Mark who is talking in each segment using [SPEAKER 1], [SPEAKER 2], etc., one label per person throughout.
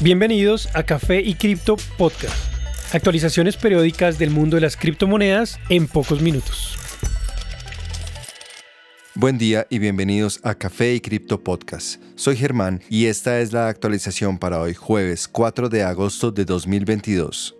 [SPEAKER 1] Bienvenidos a Café y Cripto Podcast. Actualizaciones periódicas del mundo de las criptomonedas en pocos minutos.
[SPEAKER 2] Buen día y bienvenidos a Café y Cripto Podcast. Soy Germán y esta es la actualización para hoy jueves 4 de agosto de 2022.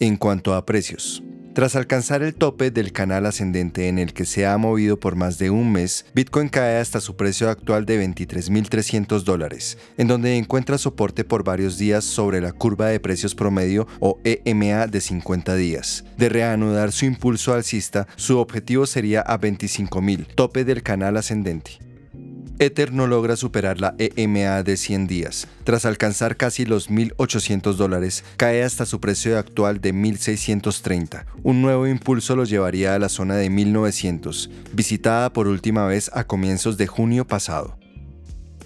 [SPEAKER 2] En cuanto a precios, tras alcanzar el tope del canal ascendente en el que se ha movido por más de un mes, Bitcoin cae hasta su precio actual de 23.300 dólares, en donde encuentra soporte por varios días sobre la curva de precios promedio o EMA de 50 días. De reanudar su impulso alcista, su objetivo sería a 25.000, tope del canal ascendente. Ether no logra superar la EMA de 100 días. Tras alcanzar casi los 1.800 dólares, cae hasta su precio actual de 1.630. Un nuevo impulso lo llevaría a la zona de 1.900, visitada por última vez a comienzos de junio pasado.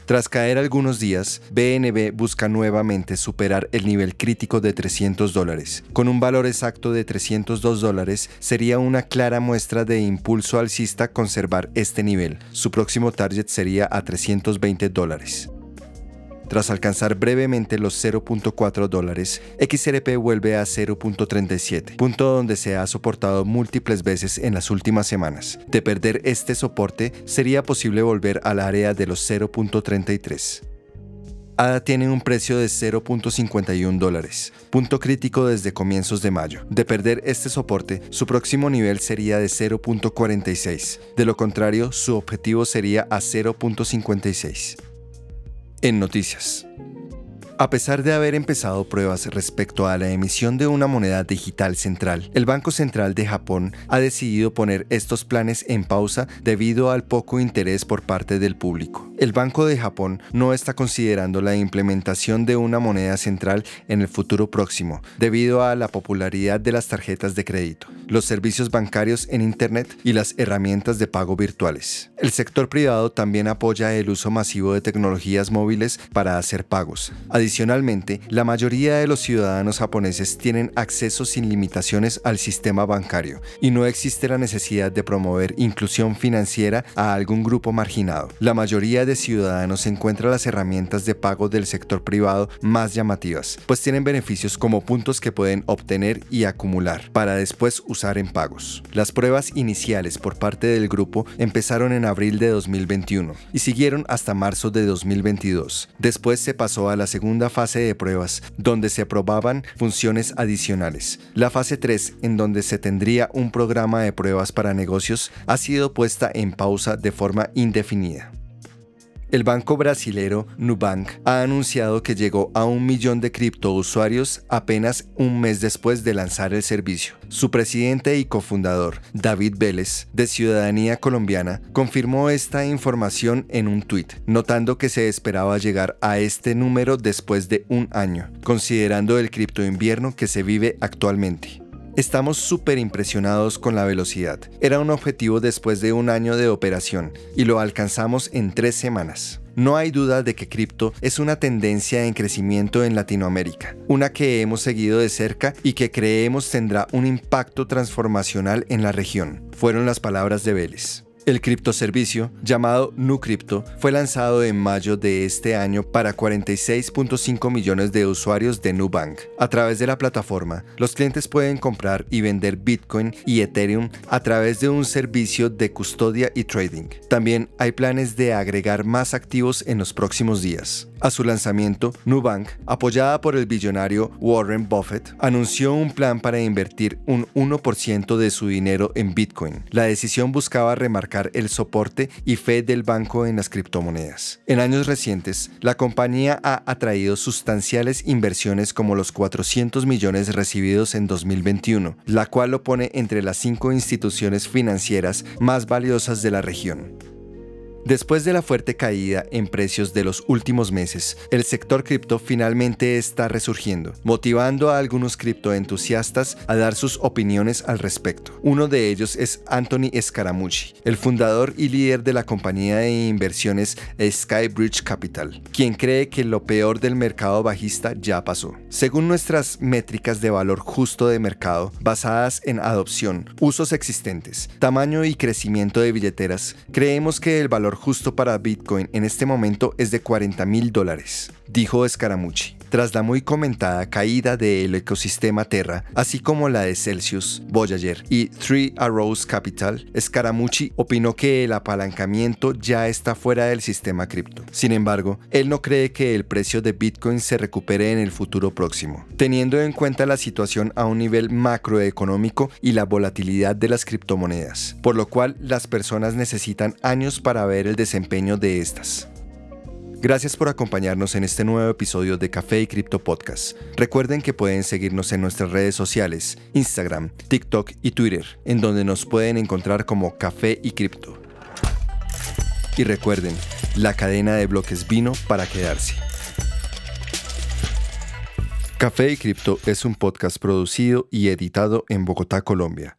[SPEAKER 2] Tras caer algunos días, BNB busca nuevamente superar el nivel crítico de 300 dólares. Con un valor exacto de 302 dólares, sería una clara muestra de impulso alcista conservar este nivel. Su próximo target sería a 320 dólares. Tras alcanzar brevemente los 0.4 dólares, XRP vuelve a 0.37, punto donde se ha soportado múltiples veces en las últimas semanas. De perder este soporte, sería posible volver al área de los 0.33. ADA tiene un precio de 0.51 dólares, punto crítico desde comienzos de mayo. De perder este soporte, su próximo nivel sería de 0.46. De lo contrario, su objetivo sería a 0.56 en noticias. A pesar de haber empezado pruebas respecto a la emisión de una moneda digital central, el Banco Central de Japón ha decidido poner estos planes en pausa debido al poco interés por parte del público. El Banco de Japón no está considerando la implementación de una moneda central en el futuro próximo, debido a la popularidad de las tarjetas de crédito, los servicios bancarios en Internet y las herramientas de pago virtuales. El sector privado también apoya el uso masivo de tecnologías móviles para hacer pagos. Adicionalmente, la mayoría de los ciudadanos japoneses tienen acceso sin limitaciones al sistema bancario y no existe la necesidad de promover inclusión financiera a algún grupo marginado. La mayoría de ciudadanos encuentra las herramientas de pago del sector privado más llamativas, pues tienen beneficios como puntos que pueden obtener y acumular para después usar en pagos. Las pruebas iniciales por parte del grupo empezaron en abril de 2021 y siguieron hasta marzo de 2022. Después se pasó a la segunda fase de pruebas, donde se probaban funciones adicionales. La fase 3, en donde se tendría un programa de pruebas para negocios, ha sido puesta en pausa de forma indefinida. El banco brasilero Nubank ha anunciado que llegó a un millón de criptousuarios apenas un mes después de lanzar el servicio. Su presidente y cofundador, David Vélez, de Ciudadanía Colombiana, confirmó esta información en un tuit, notando que se esperaba llegar a este número después de un año, considerando el criptoinvierno que se vive actualmente. Estamos súper impresionados con la velocidad. Era un objetivo después de un año de operación y lo alcanzamos en tres semanas. No hay duda de que cripto es una tendencia en crecimiento en Latinoamérica, una que hemos seguido de cerca y que creemos tendrá un impacto transformacional en la región, fueron las palabras de Vélez. El criptoservicio, llamado NuCrypto, fue lanzado en mayo de este año para 46.5 millones de usuarios de Nubank. A través de la plataforma, los clientes pueden comprar y vender Bitcoin y Ethereum a través de un servicio de custodia y trading. También hay planes de agregar más activos en los próximos días. A su lanzamiento, Nubank, apoyada por el billonario Warren Buffett, anunció un plan para invertir un 1% de su dinero en Bitcoin. La decisión buscaba remarcar el soporte y fe del banco en las criptomonedas. En años recientes, la compañía ha atraído sustanciales inversiones como los 400 millones recibidos en 2021, la cual lo pone entre las cinco instituciones financieras más valiosas de la región. Después de la fuerte caída en precios de los últimos meses, el sector cripto finalmente está resurgiendo, motivando a algunos criptoentusiastas a dar sus opiniones al respecto. Uno de ellos es Anthony Scaramucci, el fundador y líder de la compañía de inversiones Skybridge Capital, quien cree que lo peor del mercado bajista ya pasó. Según nuestras métricas de valor justo de mercado, basadas en adopción, usos existentes, tamaño y crecimiento de billeteras, creemos que el justo para Bitcoin en este momento es de 40 mil dólares, dijo Scaramucci. Tras la muy comentada caída del ecosistema Terra, así como la de Celsius, Voyager y Three Arrows Capital, Scaramucci opinó que el apalancamiento ya está fuera del sistema cripto. Sin embargo, él no cree que el precio de Bitcoin se recupere en el futuro próximo, teniendo en cuenta la situación a un nivel macroeconómico y la volatilidad de las criptomonedas, por lo cual las personas necesitan años para ver el desempeño de estas. Gracias por acompañarnos en este nuevo episodio de Café y Cripto Podcast. Recuerden que pueden seguirnos en nuestras redes sociales, Instagram, TikTok y Twitter, en donde nos pueden encontrar como Café y Cripto. Y recuerden, la cadena de bloques vino para quedarse. Café y Cripto es un podcast producido y editado en Bogotá, Colombia